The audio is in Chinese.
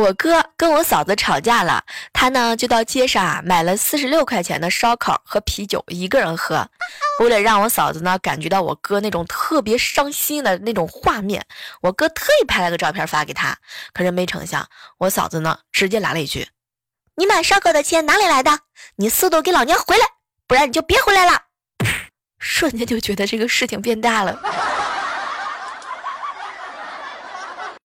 我哥跟我嫂子吵架了他呢就到街上啊买了四十六块钱的烧烤和啤酒一个人喝。为了让我嫂子呢感觉到我哥那种特别伤心的那种画面我哥特意拍了个照片发给他可是没成想我嫂子呢直接来了一句你买烧烤的钱哪里来的？你速度给老娘回来不然你就别回来了。瞬间就觉得这个事情变大了。